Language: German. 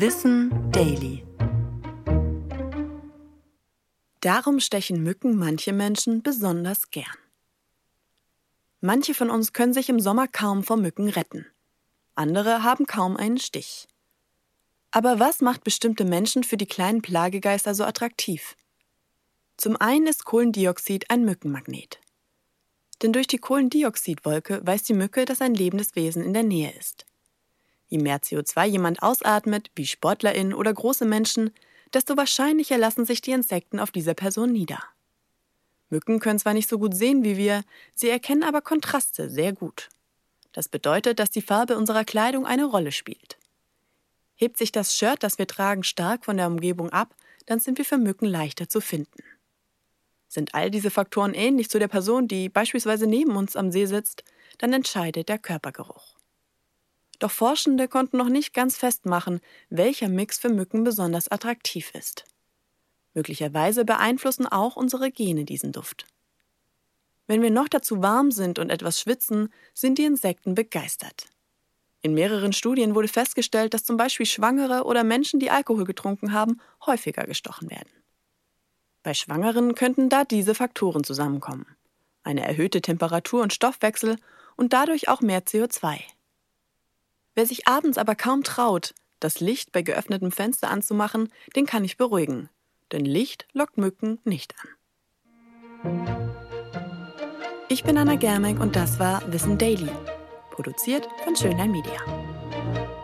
Wissen Daily. Darum stechen Mücken manche Menschen besonders gern. Manche von uns können sich im Sommer kaum vor Mücken retten. Andere haben kaum einen Stich. Aber was macht bestimmte Menschen für die kleinen Plagegeister so attraktiv? Zum einen ist Kohlendioxid ein Mückenmagnet. Denn durch die Kohlendioxidwolke weiß die Mücke, dass ein lebendes Wesen in der Nähe ist. Je mehr CO2 jemand ausatmet, wie SportlerInnen oder große Menschen, desto wahrscheinlicher lassen sich die Insekten auf dieser Person nieder. Mücken können zwar nicht so gut sehen wie wir, sie erkennen aber Kontraste sehr gut. Das bedeutet, dass die Farbe unserer Kleidung eine Rolle spielt. Hebt sich das Shirt, das wir tragen, stark von der Umgebung ab, dann sind wir für Mücken leichter zu finden. Sind all diese Faktoren ähnlich zu der Person, die beispielsweise neben uns am See sitzt, dann entscheidet der Körpergeruch. Doch Forschende konnten noch nicht ganz festmachen, welcher Mix für Mücken besonders attraktiv ist. Möglicherweise beeinflussen auch unsere Gene diesen Duft. Wenn wir noch dazu warm sind und etwas schwitzen, sind die Insekten begeistert. In mehreren Studien wurde festgestellt, dass zum Beispiel Schwangere oder Menschen, die Alkohol getrunken haben, häufiger gestochen werden. Bei Schwangeren könnten da diese Faktoren zusammenkommen. Eine erhöhte Temperatur und Stoffwechsel und dadurch auch mehr CO2. Wer sich abends aber kaum traut, das Licht bei geöffnetem Fenster anzumachen, den kann ich beruhigen. Denn Licht lockt Mücken nicht an. Ich bin Anna Germeck und das war Wissen Daily. Produziert von Schönlein Media.